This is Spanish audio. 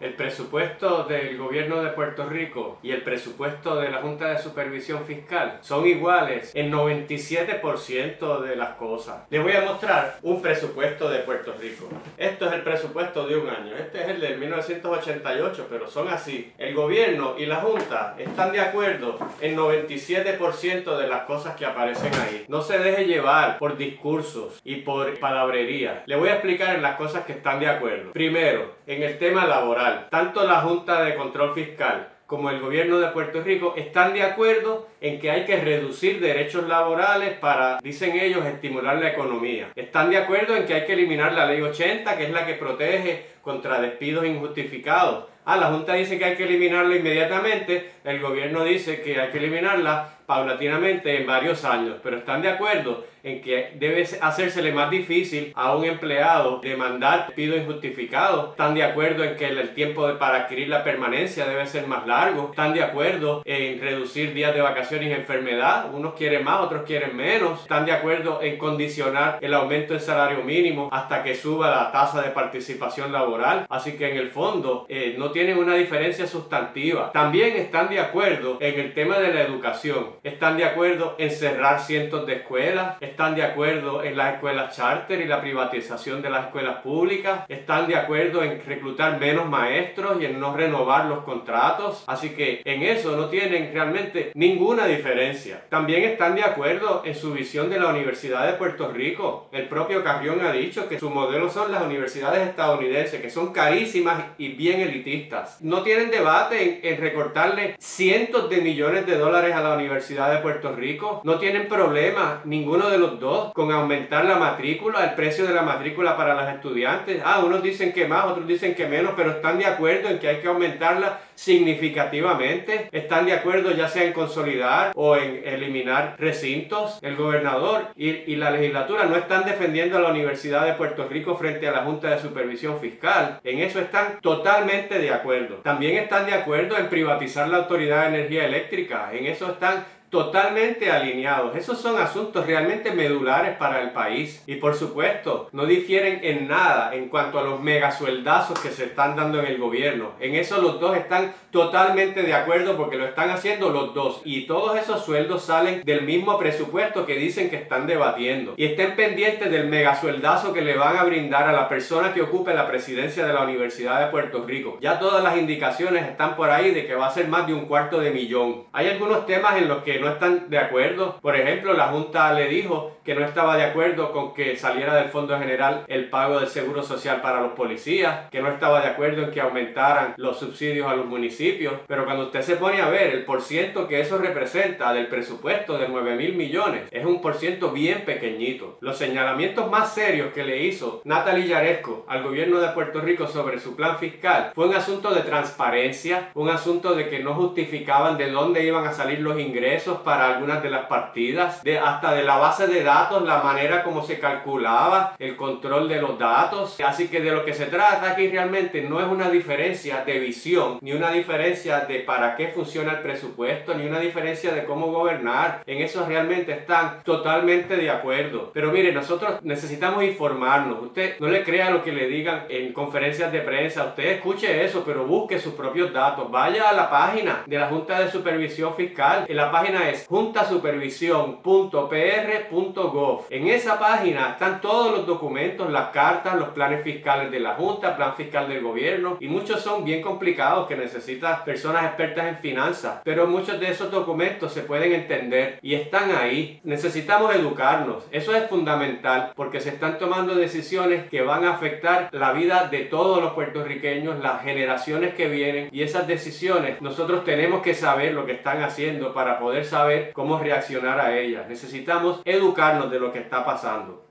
El presupuesto del gobierno de Puerto Rico y el presupuesto de la Junta de Supervisión Fiscal son iguales en 97% de las cosas. Les voy a mostrar un presupuesto de Puerto Rico. Esto es el presupuesto de un año. Este es el de 1988, pero son así. El gobierno y la Junta están de acuerdo en 97% de las cosas que aparecen ahí. No se deje llevar por discursos y por palabrería. Le voy a explicar en las cosas que están de acuerdo. Primero, en el tema laboral. Tanto la Junta de Control Fiscal como el gobierno de Puerto Rico están de acuerdo en que hay que reducir derechos laborales para, dicen ellos, estimular la economía. Están de acuerdo en que hay que eliminar la ley 80, que es la que protege contra despidos injustificados. Ah, la Junta dice que hay que eliminarla inmediatamente, el gobierno dice que hay que eliminarla paulatinamente en varios años, pero están de acuerdo en que debe hacérsele más difícil a un empleado demandar despido injustificado. Están de acuerdo en que el tiempo para adquirir la permanencia debe ser más largo. Están de acuerdo en reducir días de vacaciones y enfermedad. Unos quieren más, otros quieren menos. Están de acuerdo en condicionar el aumento del salario mínimo hasta que suba la tasa de participación laboral. Así que en el fondo eh, no tienen una diferencia sustantiva. También están de acuerdo en el tema de la educación. Están de acuerdo en cerrar cientos de escuelas están de acuerdo en las escuelas charter y la privatización de las escuelas públicas, están de acuerdo en reclutar menos maestros y en no renovar los contratos, así que en eso no tienen realmente ninguna diferencia. También están de acuerdo en su visión de la Universidad de Puerto Rico. El propio Carrión ha dicho que su modelo son las universidades estadounidenses, que son carísimas y bien elitistas. No tienen debate en, en recortarle cientos de millones de dólares a la Universidad de Puerto Rico. No tienen problema ninguno de los dos con aumentar la matrícula, el precio de la matrícula para los estudiantes. Ah, unos dicen que más, otros dicen que menos, pero están de acuerdo en que hay que aumentarla significativamente. Están de acuerdo ya sea en consolidar o en eliminar recintos. El gobernador y, la legislatura no están defendiendo a la Universidad de Puerto Rico frente a la Junta de Supervisión Fiscal. En eso están totalmente de acuerdo. También están de acuerdo en privatizar la Autoridad de Energía Eléctrica. En eso están totalmente alineados. Esos son asuntos realmente medulares para el país y por supuesto no difieren en nada en cuanto a los megasueldazos que se están dando en el gobierno. En eso los dos están totalmente de acuerdo porque lo están haciendo los dos y todos esos sueldos salen del mismo presupuesto que dicen que están debatiendo y estén pendientes del megasueldazo que le van a brindar a la persona que ocupe la presidencia de la Universidad de Puerto Rico. Ya todas las indicaciones están por ahí de que va a ser más de un cuarto de millón. Hay algunos temas en los que no están de acuerdo. Por ejemplo, la Junta le dijo que no estaba de acuerdo con que saliera del Fondo General el pago del Seguro Social para los policías, que no estaba de acuerdo en que aumentaran los subsidios a los municipios. Pero cuando usted se pone a ver el porciento que eso representa del presupuesto de 9 mil millones, es un porciento bien pequeñito. Los señalamientos más serios que le hizo Natalie Yaresco al gobierno de Puerto Rico sobre su plan fiscal fue un asunto de transparencia, un asunto de que no justificaban de dónde iban a salir los ingresos para algunas de las partidas, de, hasta de la base de datos, la manera como se calculaba, el control de los datos. Así que de lo que se trata aquí realmente no es una diferencia de visión, ni una diferencia de para qué funciona el presupuesto, ni una diferencia de cómo gobernar. En eso realmente están totalmente de acuerdo. Pero mire, nosotros necesitamos informarnos. Usted no le crea lo que le digan en conferencias de prensa. Usted escuche eso, pero busque sus propios datos. Vaya a la página de la Junta de Supervisión Fiscal. En la página es juntasupervisión.pr.gov. En esa página están todos los documentos, las cartas, los planes fiscales de la Junta, plan fiscal del gobierno y muchos son bien complicados que necesitan personas expertas en finanzas, pero muchos de esos documentos se pueden entender y están ahí. Necesitamos educarnos, eso es fundamental porque se están tomando decisiones que van a afectar la vida de todos los puertorriqueños, las generaciones que vienen y esas decisiones nosotros tenemos que saber lo que están haciendo para poder saber cómo reaccionar a ellas. Necesitamos educarnos de lo que está pasando.